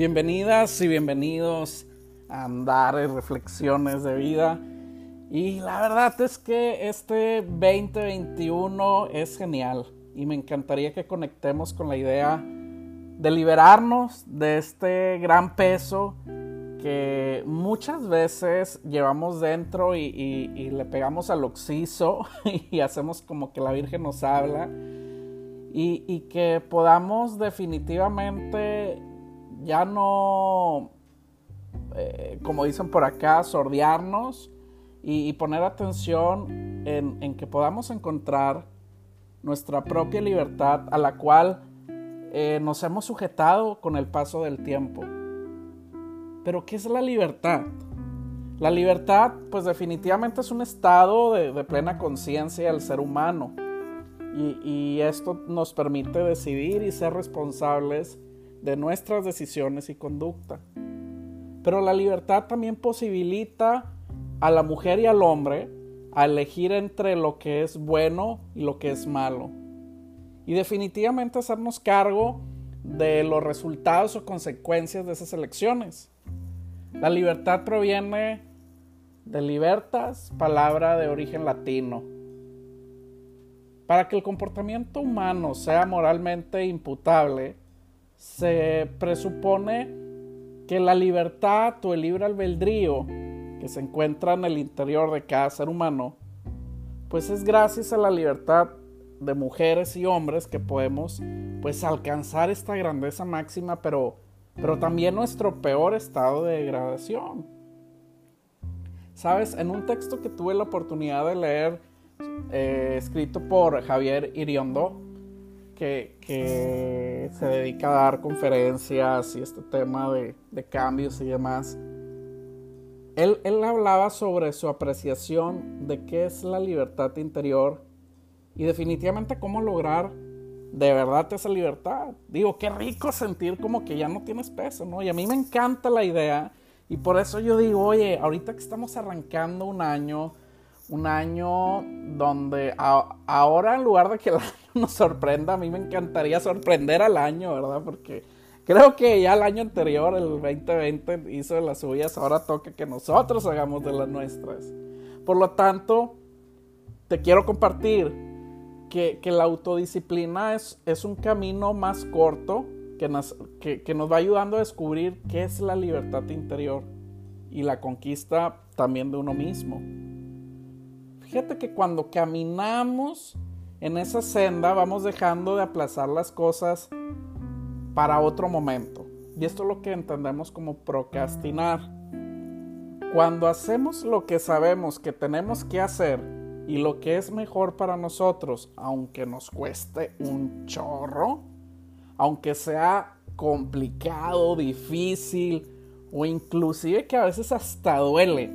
Bienvenidas y bienvenidos a Andar en Reflexiones de Vida. Y la verdad es que este 2021 es genial y me encantaría que conectemos con la idea de liberarnos de este gran peso que muchas veces llevamos dentro y, le pegamos al oxiso y hacemos como que la Virgen nos habla y que podamos definitivamente ya no, eh, como dicen por acá, sordearnos y, poner atención en, que podamos encontrar nuestra propia libertad a la cual eh, nos hemos sujetado con el paso del tiempo. Pero ¿qué es la libertad? La libertad, pues definitivamente es un estado de, plena conciencia del ser humano. y, esto nos permite decidir y ser responsables de nuestras decisiones y conducta. Pero la libertad también posibilita a la mujer y al hombre a elegir entre lo que es bueno y lo que es malo. Y definitivamente hacernos cargo de los resultados o consecuencias de esas elecciones. La libertad proviene de libertas, palabra de origen latino. Para que el comportamiento humano sea moralmente imputable, se presupone que la libertad o el libre albedrío que se encuentra en el interior de cada ser humano, pues es gracias a la libertad de mujeres y hombres que podemos pues alcanzar esta grandeza máxima, pero, pero también nuestro peor estado de degradación. Sabes, en un texto que tuve la oportunidad de leer, eh, escrito por Javier Iriondo, que, se dedica a dar conferencias y este tema de, cambios y demás. Él, él, hablaba sobre su apreciación de qué es la libertad interior y definitivamente cómo lograr de verdad esa libertad. Digo, qué rico sentir como que ya no tienes peso, ¿no? Y a mí me encanta la idea y por eso yo digo, oye, ahorita que estamos arrancando un año, un año donde ahora en lugar de que el año nos sorprenda, a mí me encantaría sorprender al año, ¿verdad? Porque creo que ya el año anterior, el 2020, hizo de las suyas, ahora toca que nosotros hagamos de las nuestras. Por lo tanto, te quiero compartir que, la autodisciplina es, es, un camino más corto que nos, que nos va ayudando a descubrir qué es la libertad interior y la conquista también de uno mismo. Fíjate que cuando caminamos en esa senda vamos dejando de aplazar las cosas para otro momento. Y esto es lo que entendemos como procrastinar. Cuando hacemos lo que sabemos que tenemos que hacer y lo que es mejor para nosotros, aunque nos cueste un chorro, aunque sea complicado, difícil o inclusive que a veces hasta duele,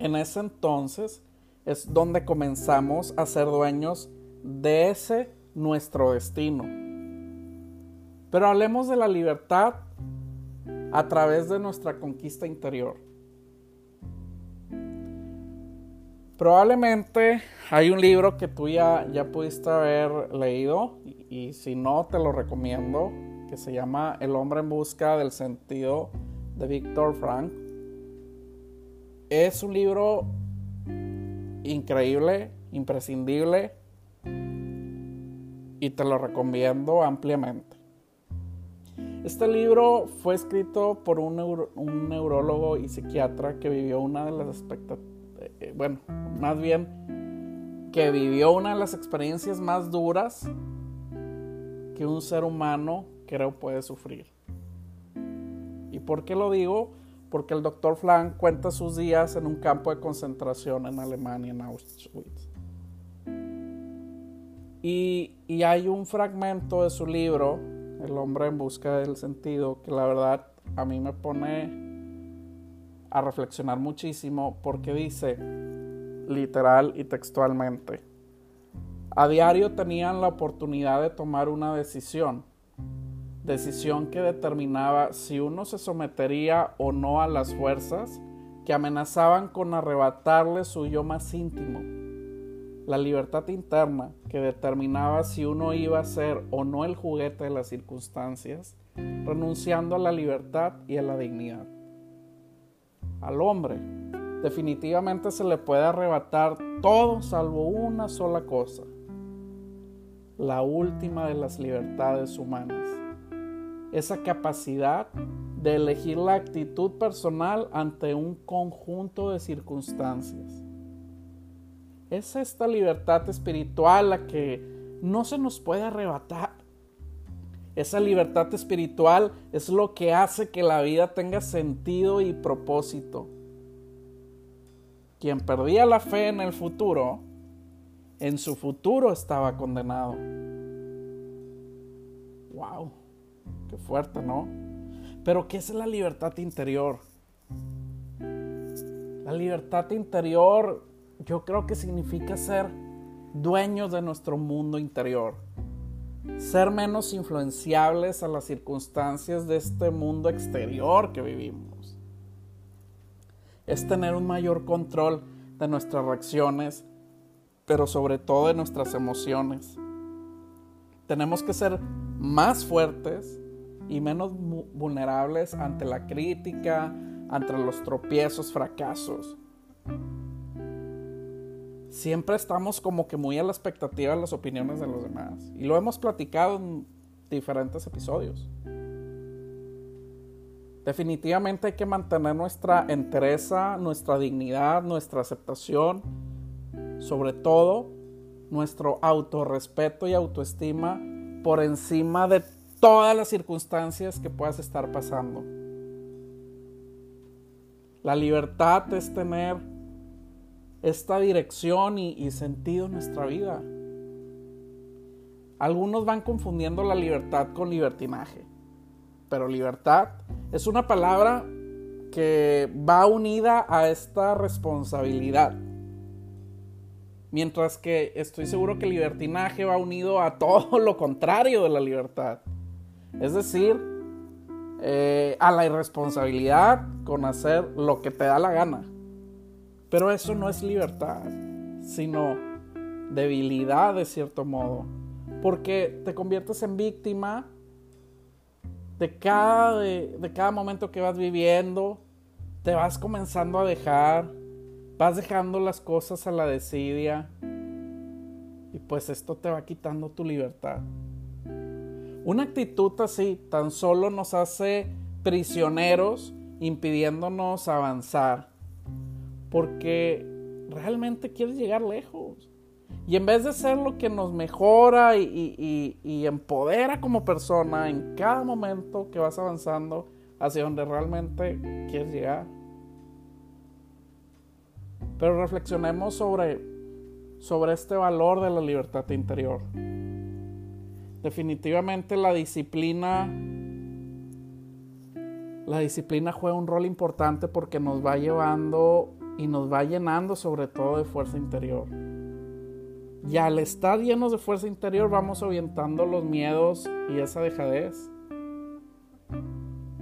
en ese entonces es donde comenzamos a ser dueños de ese nuestro destino. Pero hablemos de la libertad a través de nuestra conquista interior. Probablemente hay un libro que tú ya, ya pudiste haber leído y, si no te lo recomiendo, que se llama El hombre en busca del sentido de Víctor Frank. Es un libro increíble, imprescindible y te lo recomiendo ampliamente. Este libro fue escrito por un, neurólogo y psiquiatra que vivió una de las expectativas, eh, bueno, más bien que vivió una de las experiencias más duras que un ser humano creo puede sufrir. ¿Y por qué lo digo? Porque el doctor Flank cuenta sus días en un campo de concentración en Alemania, en Auschwitz. Y, y, hay un fragmento de su libro, El hombre en busca del sentido, que la verdad a mí me pone a reflexionar muchísimo porque dice, literal y textualmente, a diario tenían la oportunidad de tomar una decisión decisión que determinaba si uno se sometería o no a las fuerzas que amenazaban con arrebatarle su yo más íntimo. la libertad interna que determinaba si uno iba a ser o no el juguete de las circunstancias, renunciando a la libertad y a la dignidad. Al hombre definitivamente se le puede arrebatar todo salvo una sola cosa, la última de las libertades humanas, esa capacidad de elegir la actitud personal ante un conjunto de circunstancias. Es esta libertad espiritual la que no se nos puede arrebatar. Esa libertad espiritual es lo que hace que la vida tenga sentido y propósito. Quien perdía la fe en el futuro, en su futuro estaba condenado. ¡Wow! Qué fuerte, ¿no? Pero ¿qué es la libertad interior? La libertad interior yo creo que significa ser dueños de nuestro mundo interior. Ser menos influenciables a las circunstancias de este mundo exterior que vivimos. Es tener un mayor control de nuestras reacciones, pero sobre todo de nuestras emociones. Tenemos que ser más fuertes y menos vulnerables ante la crítica, ante los tropiezos, fracasos. Siempre estamos como que muy a la expectativa de las opiniones de los demás. Y lo hemos platicado en diferentes episodios. Definitivamente hay que mantener nuestra entereza, nuestra dignidad, nuestra aceptación, sobre todo nuestro autorrespeto y autoestima por encima de todas las circunstancias que puedas estar pasando. La libertad es tener esta dirección y, sentido en nuestra vida. Algunos van confundiendo la libertad con libertinaje, pero libertad es una palabra que va unida a esta responsabilidad. Mientras que estoy seguro que libertinaje va unido a todo lo contrario de la libertad. Es decir, eh, a la irresponsabilidad con hacer lo que te da la gana. Pero eso no es libertad, sino debilidad de cierto modo. Porque te conviertes en víctima de cada, de, cada momento que vas viviendo. Te vas comenzando a dejar. Vas dejando las cosas a la desidia. Y pues esto te va quitando tu libertad. Una actitud así tan solo nos hace prisioneros impidiéndonos avanzar. Porque realmente quieres llegar lejos. Y en vez de ser lo que nos mejora y, y, empodera como persona en cada momento que vas avanzando hacia donde realmente quieres llegar. Pero reflexionemos sobre, sobre este valor de la libertad interior. Definitivamente la disciplina la disciplina juega un rol importante porque nos va llevando y nos va llenando sobre todo de fuerza interior. Y al estar llenos de fuerza interior vamos ahuyentando los miedos y esa dejadez.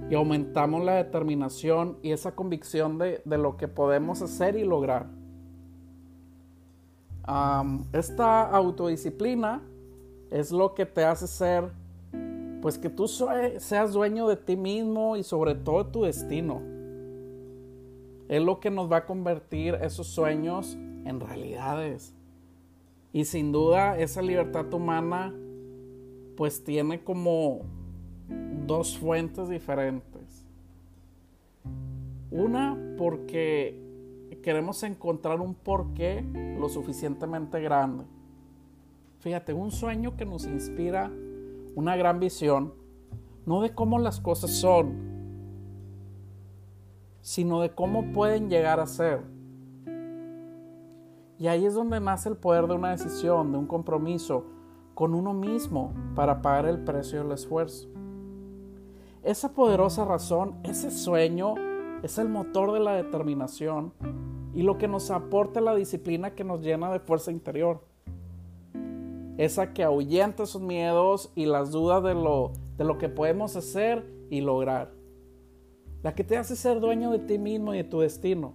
Y aumentamos la determinación y esa convicción de, lo que podemos hacer y lograr. esta autodisciplina es lo que te hace ser, pues que tú seas dueño de ti mismo y sobre todo de tu destino. Es lo que nos va a convertir esos sueños en realidades. Y sin duda esa libertad humana pues tiene como dos fuentes diferentes. Una porque queremos encontrar un porqué lo suficientemente grande Fíjate, un sueño que nos inspira una gran visión, no de cómo las cosas son, sino de cómo pueden llegar a ser. Y ahí es donde nace el poder de una decisión, de un compromiso con uno mismo para pagar el precio del esfuerzo. Esa poderosa razón, ese sueño, es el motor de la determinación y lo que nos aporta la disciplina que nos llena de fuerza interior esa que ahuyenta esos miedos y las dudas de lo, de lo que podemos hacer y lograr. La que te hace ser dueño de ti mismo y de tu destino.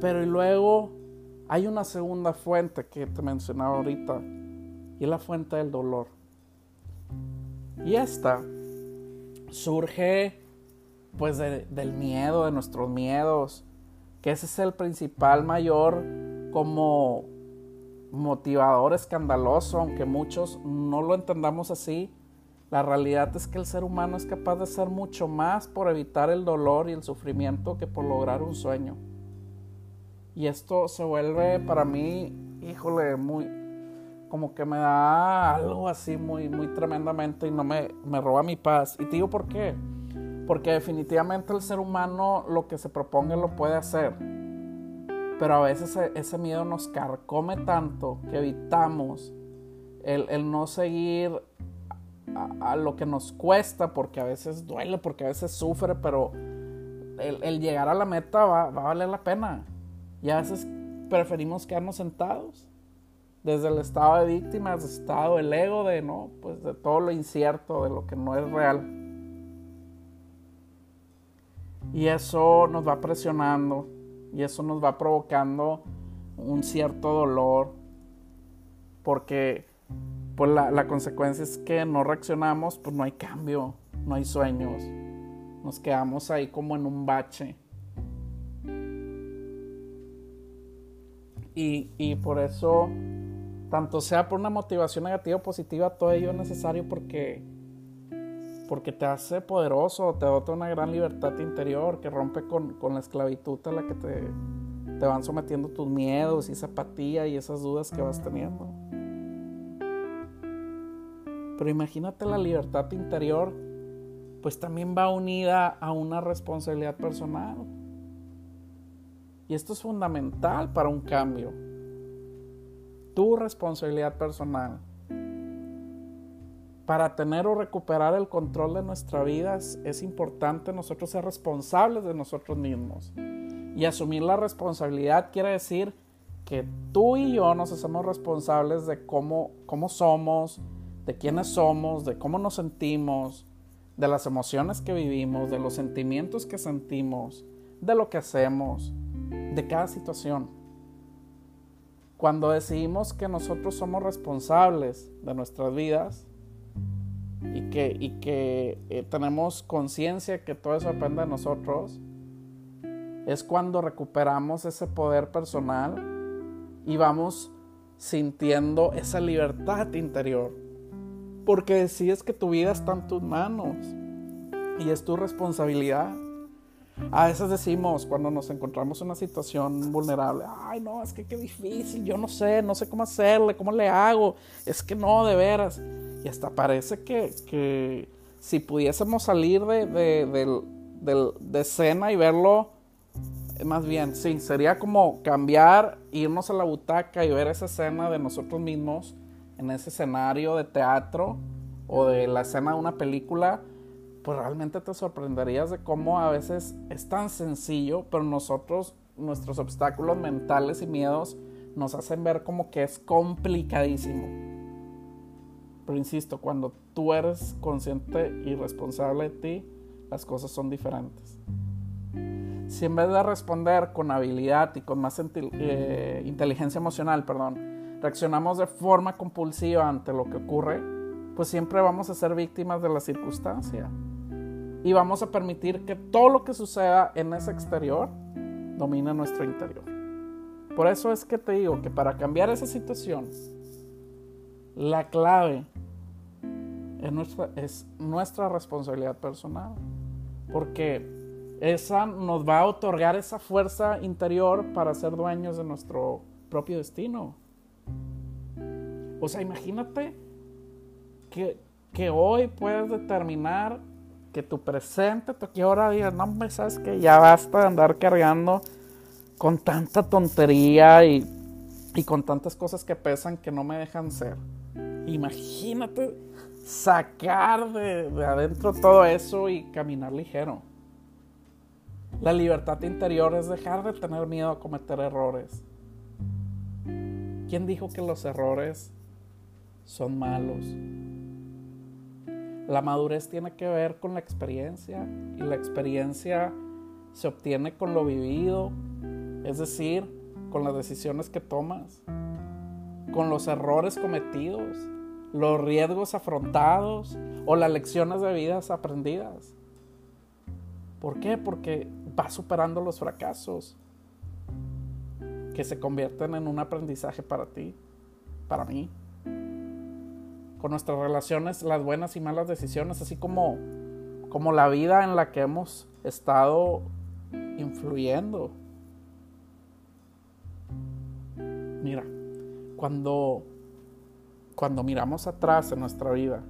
Pero luego hay una segunda fuente que te mencionaba ahorita y es la fuente del dolor. Y esta surge pues del miedo, de nuestros miedos, que ese es el principal mayor como motivador escandaloso, aunque muchos no lo entendamos así. La realidad es que el ser humano es capaz de hacer mucho más por evitar el dolor y el sufrimiento que por lograr un sueño. Y esto se vuelve para mí, híjole, muy, como que me da algo así muy, muy tremendamente y no me, me roba mi paz. Y te digo por qué. Porque definitivamente el ser humano lo que se proponga lo puede hacer. Pero a veces e, ese miedo nos carcome tanto que evitamos el, no seguir a, lo que nos cuesta, porque a veces duele, porque a veces sufre, pero el, llegar a la meta va, va, a valer la pena. Y a veces preferimos quedarnos sentados. Desde el estado de víctimas, el estado del ego, de no, pues de todo lo incierto, de lo que no es real. Y eso nos va presionando y eso nos va provocando un cierto dolor porque pues la, la, consecuencia es que no reaccionamos, pues no hay cambio, no hay sueños, nos quedamos ahí como en un bache. Y, y por eso, tanto sea por una motivación negativa o positiva, todo ello es necesario porque porque te hace poderoso, te da una gran libertad interior que rompe con, la esclavitud a la que te, te van sometiendo tus miedos y esa apatía y esas dudas que vas teniendo. Pero imagínate la libertad interior, pues también va unida a una responsabilidad personal. Y esto es fundamental para un cambio. Tu responsabilidad personal para tener o recuperar el control de nuestra vida es, importante nosotros ser responsables de nosotros mismos. Y asumir la responsabilidad quiere decir que tú y yo nos hacemos responsables de cómo, cómo somos, de quiénes somos, de cómo nos sentimos, de las emociones que vivimos, de los sentimientos que sentimos, de lo que hacemos, de cada situación. Cuando decidimos que nosotros somos responsables de nuestras vidas, y que, y que eh, tenemos conciencia que todo eso depende de nosotros, es cuando recuperamos ese poder personal y vamos sintiendo esa libertad interior. Porque decides que tu vida está en tus manos y es tu responsabilidad. A veces decimos cuando nos encontramos en una situación vulnerable, ay no, es que qué difícil, yo no sé, no sé cómo hacerle, cómo le hago, es que no, de veras. Y hasta parece que, si pudiésemos salir de, de, escena y verlo, más bien, sí, sería como cambiar, irnos a la butaca y ver esa escena de nosotros mismos en ese escenario de teatro o de la escena de una película, pues realmente te sorprenderías de cómo a veces es tan sencillo, pero nosotros, nuestros obstáculos mentales y miedos nos hacen ver como que es complicadísimo. Pero insisto, cuando tú eres consciente y responsable de ti, las cosas son diferentes. Si en vez de responder con habilidad y con más eh, inteligencia emocional, perdón, reaccionamos de forma compulsiva ante lo que ocurre, pues siempre vamos a ser víctimas de la circunstancia. Y vamos a permitir que todo lo que suceda en ese exterior domine nuestro interior. Por eso es que te digo que para cambiar esa situación, la clave es nuestra, es nuestra responsabilidad personal. Porque esa nos va a otorgar esa fuerza interior para ser dueños de nuestro propio destino. O sea, imagínate que, hoy puedes determinar que tu presente, tu ahora digas, no, me sabes que ya basta de andar cargando con tanta tontería y, y con tantas cosas que pesan que no me dejan ser. Imagínate sacar de, adentro todo eso y caminar ligero. La libertad interior es dejar de tener miedo a cometer errores. ¿Quién dijo que los errores son malos? La madurez tiene que ver con la experiencia y la experiencia se obtiene con lo vivido, es decir, con las decisiones que tomas, con los errores cometidos, los riesgos afrontados o las lecciones de vidas aprendidas. ¿Por qué? Porque vas superando los fracasos que se convierten en un aprendizaje para ti, para mí. Con nuestras relaciones, las buenas y malas decisiones, así como, como la vida en la que hemos estado influyendo. Mira, cuando, cuando miramos atrás en nuestra vida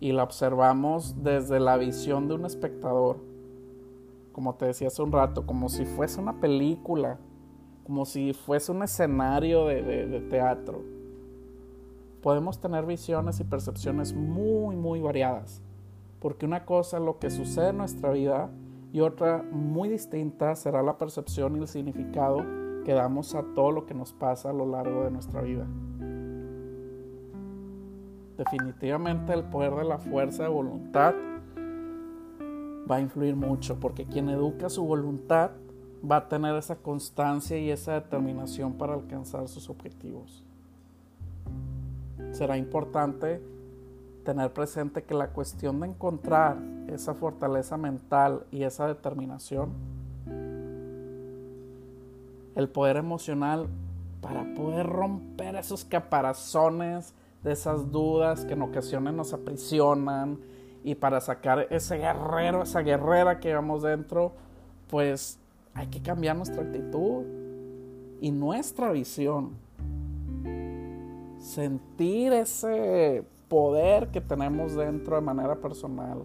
y la observamos desde la visión de un espectador, como te decía hace un rato, como si fuese una película, como si fuese un escenario de teatro, podemos tener visiones y percepciones muy, muy variadas. Porque una cosa es lo que sucede en nuestra vida y otra muy distinta será la percepción y el significado que damos a todo lo que nos pasa a lo largo de nuestra vida. Definitivamente el poder de la fuerza de voluntad va a influir mucho porque quien educa su voluntad va a tener esa constancia y esa determinación para alcanzar sus objetivos. Será importante tener presente que la cuestión de encontrar esa fortaleza mental y esa determinación, el poder emocional para poder romper esos caparazones de esas dudas que en ocasiones nos aprisionan y para sacar ese guerrero, esa guerrera que llevamos dentro, pues hay que cambiar nuestra actitud y nuestra visión. Sentir ese poder que tenemos dentro de manera personal.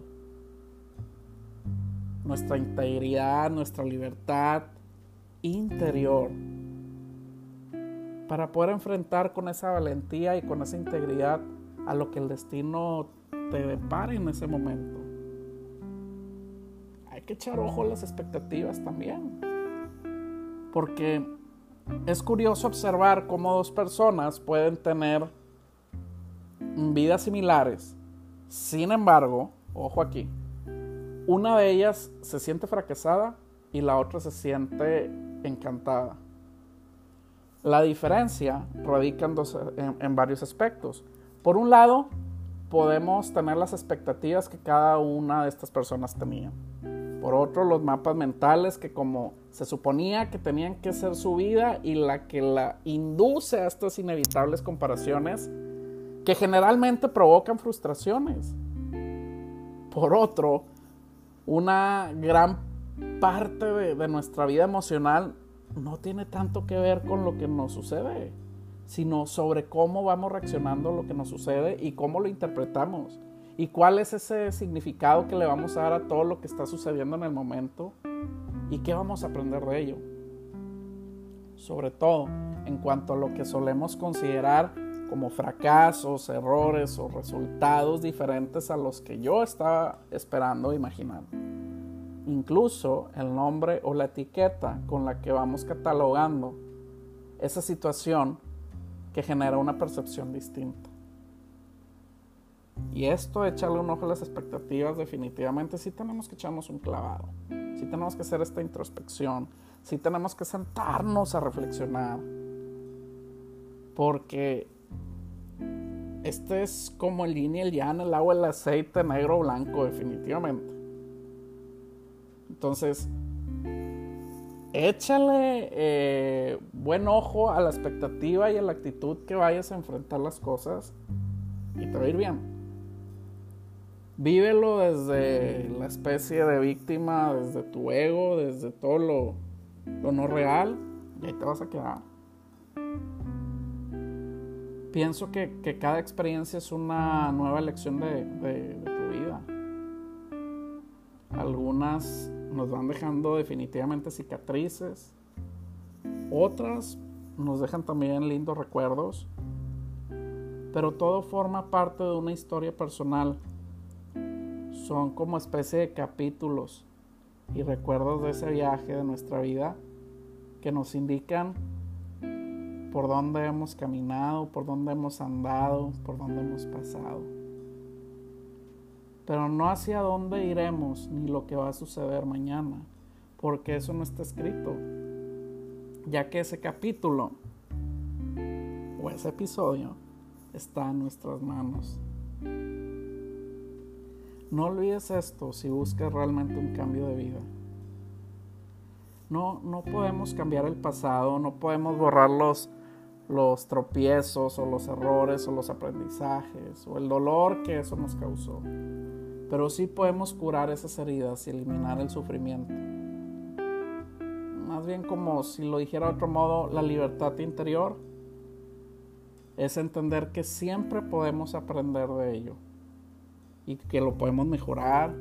Nuestra integridad, nuestra libertad interior. Para poder enfrentar con esa valentía y con esa integridad a lo que el destino te depare en ese momento. Hay que echar ojo a las expectativas también. Porque es curioso observar cómo dos personas pueden tener vidas similares. Sin embargo, ojo aquí, una de ellas se siente fracasada y la otra se siente encantada. La diferencia radica en, en, varios aspectos. Por un lado, podemos tener las expectativas que cada una de estas personas tenía. Por otro, los mapas mentales que como se suponía que tenían que ser su vida y la que la induce a estas inevitables comparaciones que generalmente provocan frustraciones. Por otro, una gran parte de, nuestra vida emocional no tiene tanto que ver con lo que nos sucede, sino sobre cómo vamos reaccionando a lo que nos sucede y cómo lo interpretamos. Y cuál es ese significado que le vamos a dar a todo lo que está sucediendo en el momento y qué vamos a aprender de ello. Sobre todo en cuanto a lo que solemos considerar como fracasos, errores o resultados diferentes a los que yo estaba esperando imaginar. Incluso el nombre o la etiqueta con la que vamos catalogando esa situación que genera una percepción distinta. Y esto, echarle un ojo a las expectativas, definitivamente sí tenemos que echarnos un clavado, sí tenemos que hacer esta introspección, sí tenemos que sentarnos a reflexionar, porque este es como el yin y el yang, el agua, el aceite, negro blanco, definitivamente. Entonces, échale eh, buen ojo a la expectativa y a la actitud que vayas a enfrentar las cosas y te va a ir bien. Vívelo desde la especie de víctima, desde tu ego, desde todo lo, lo no real, y ahí te vas a quedar pienso que, cada experiencia es una nueva lección de, tu vida. Algunas nos van dejando definitivamente cicatrices, otras nos dejan también lindos recuerdos, pero todo forma parte de una historia personal. Son como especie de capítulos y recuerdos de ese viaje de nuestra vida que nos indican por dónde hemos caminado, por dónde hemos andado, por dónde hemos pasado. Pero no hacia dónde iremos ni lo que va a suceder mañana, porque eso no está escrito. ya que ese capítulo o ese episodio está en nuestras manos. No olvides esto si buscas realmente un cambio de vida. No, no podemos cambiar el pasado, no podemos borrar los, los tropiezos o los errores o los aprendizajes o el dolor que eso nos causó. Pero sí podemos curar esas heridas y eliminar el sufrimiento. Más bien como si lo dijera de otro modo, la libertad interior es entender que siempre podemos aprender de ello y que lo podemos mejorar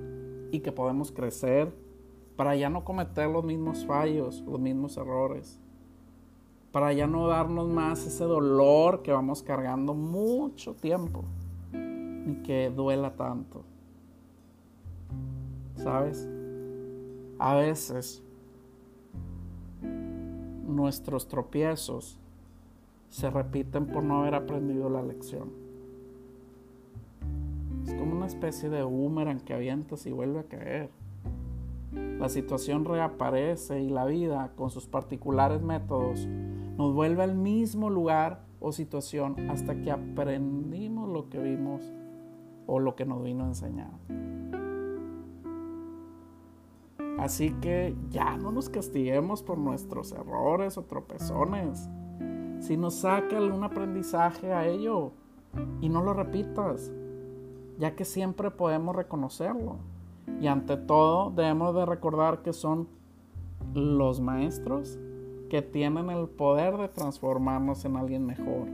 y que podemos crecer para ya no cometer los mismos fallos, los mismos errores, para ya no darnos más ese dolor que vamos cargando mucho tiempo, ni que duela tanto. ¿Sabes? A veces nuestros tropiezos se repiten por no haber aprendido la lección. Es como una especie de boomerang que avientas y vuelve a caer. La situación reaparece y la vida, con sus particulares métodos, nos vuelve al mismo lugar o situación hasta que aprendimos lo que vimos o lo que nos vino a enseñar. Así que ya no nos castiguemos por nuestros errores o tropezones. Si nos saca algún aprendizaje a ello y no lo repitas, ya que siempre podemos reconocerlo. Y ante todo debemos de recordar que son los maestros que tienen el poder de transformarnos en alguien mejor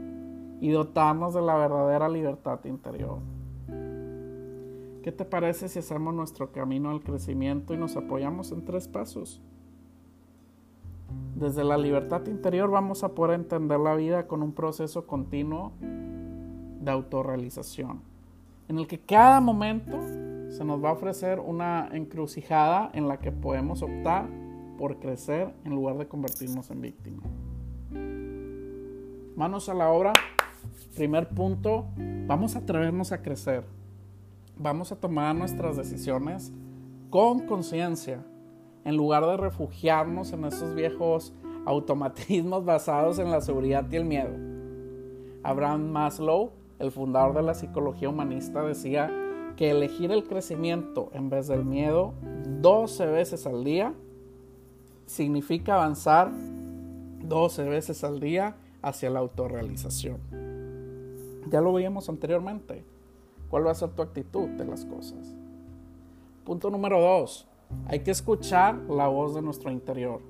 y dotarnos de la verdadera libertad interior. ¿Qué te parece si hacemos nuestro camino al crecimiento y nos apoyamos en tres pasos? Desde la libertad interior vamos a poder entender la vida con un proceso continuo de autorrealización, en el que cada momento se nos va a ofrecer una encrucijada en la que podemos optar por crecer en lugar de convertirnos en víctima. Manos a la obra. Primer punto, vamos a atrevernos a crecer. Vamos a tomar nuestras decisiones con conciencia en lugar de refugiarnos en esos viejos automatismos basados en la seguridad y el miedo. Abraham Maslow, el fundador de la psicología humanista, decía que elegir el crecimiento en vez del miedo 12 veces al día significa avanzar 12 veces al día hacia la autorrealización. Ya lo veíamos anteriormente. ¿Cuál va a ser tu actitud de las cosas? Punto número 2 hay que escuchar la voz de nuestro interior.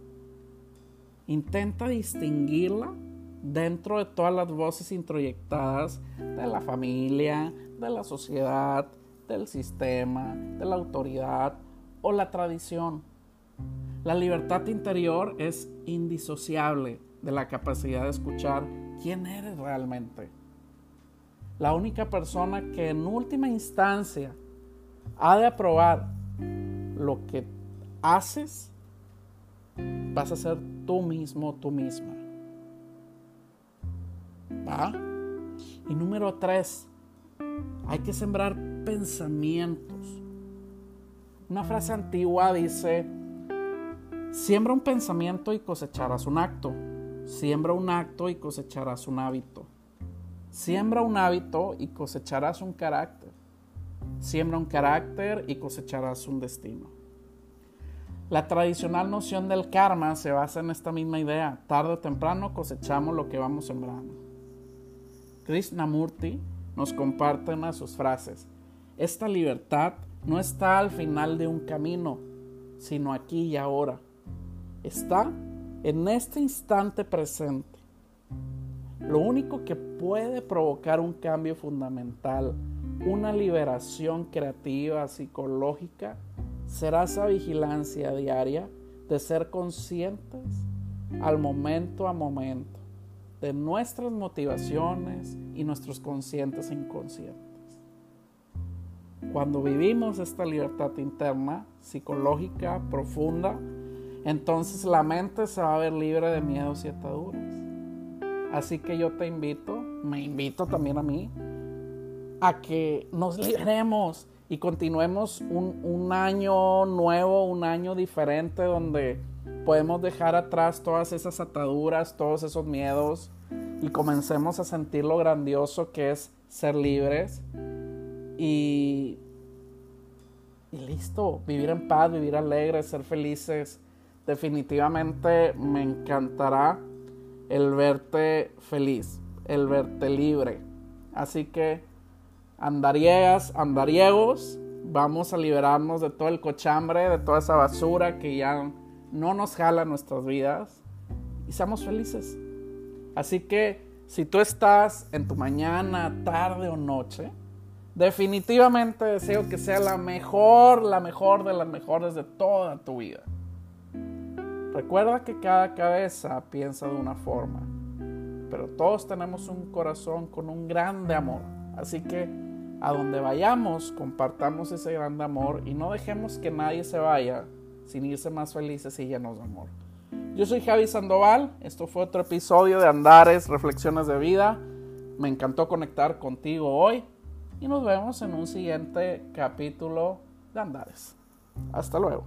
Intenta distinguirla dentro de todas las voces introyectadas de la familia, de la sociedad, del sistema, de la autoridad o la tradición. La libertad interior es indisociable de la capacidad de escuchar quién eres realmente. La única persona que en última instancia ha de aprobar lo que haces, vas a ser tú mismo, tú misma. Y número tres, hay que sembrar pensamientos. Una frase antigua dice, siembra un pensamiento y cosecharás un acto. Siembra un acto y cosecharás un hábito. Siembra un hábito y cosecharás un carácter. Siembra un carácter y cosecharás un destino. La tradicional noción del karma se basa en esta misma idea. Tarde o temprano cosechamos lo que vamos sembrando. Krishnamurti nos comparte una sus frases. Esta libertad no está al final de un camino, sino aquí y ahora. Está en este instante presente. Lo único que puede provocar un cambio fundamental, una liberación creativa, psicológica, será esa vigilancia diaria de ser conscientes al momento a momento de nuestras motivaciones y nuestros conscientes e inconscientes. Cuando vivimos esta libertad interna, psicológica, profunda, entonces la mente se va a ver libre de miedos y ataduras. Así que yo te invito, me invito también a mí, a que nos liberemos y continuemos un, año nuevo, un año diferente donde podemos dejar atrás todas esas ataduras, todos esos miedos y comencemos a sentir lo grandioso que es ser libres y, y listo, vivir en paz, vivir alegres, ser felices. Definitivamente me encantará el verte feliz, el verte libre. Así que andariegas, andariegos, vamos a liberarnos de todo el cochambre, de toda esa basura que ya no nos jala nuestras vidas y seamos felices. Así que si tú estás en tu mañana, tarde o noche, definitivamente deseo que sea la mejor, la mejor de las mejores de toda tu vida. Recuerda que cada cabeza piensa de una forma, pero todos tenemos un corazón con un grande amor. Así que a donde vayamos, compartamos ese grande amor y no dejemos que nadie se vaya sin irse más felices y llenos de amor. Yo soy Javi Sandoval, esto fue otro episodio de Andares, Reflexiones de Vida. Me encantó conectar contigo hoy y nos vemos en un siguiente capítulo de Andares. Hasta luego.